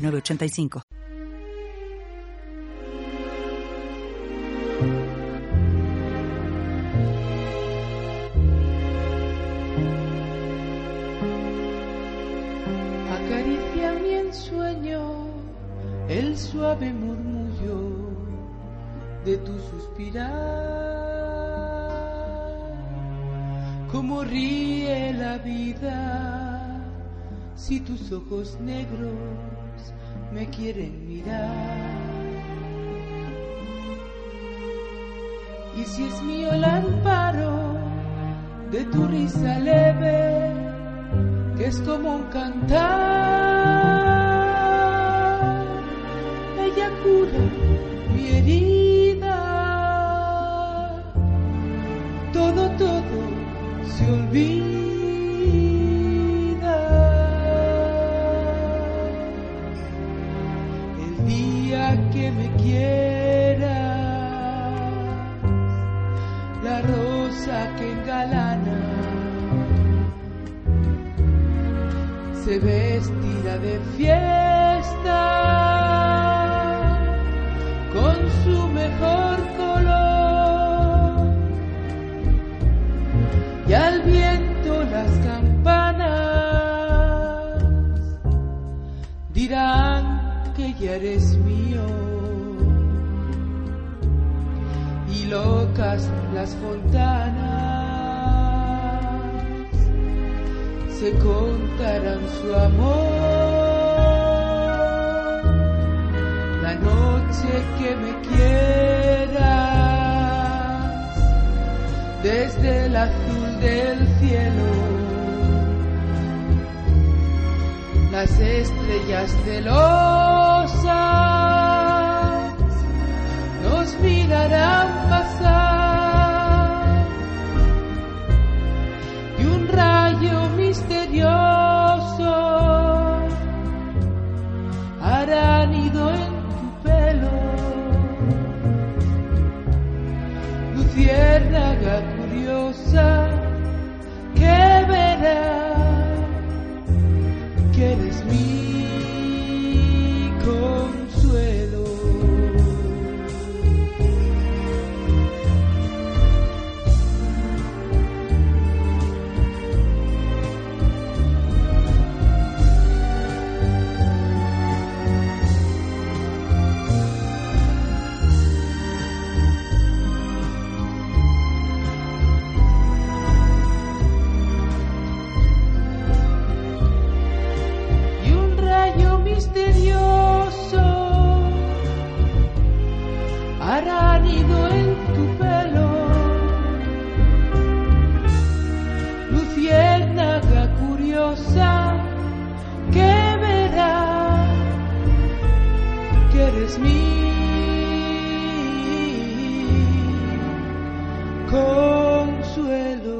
985. Acaricia mi ensueño el suave murmullo de tu suspirar. Como ríe la vida si tus ojos negros me quieren mirar. Y si es mío el amparo de tu risa leve, que es como un cantar, ella cura mi herida. Se vestida de fiesta con su mejor color y al viento las campanas dirán que ya eres mío. Y locas las fontanas se contarán su amor. La noche que me quieras desde el azul del cielo las estrellas celosas nos mirarán luciérnaga curiosa mi consuelo.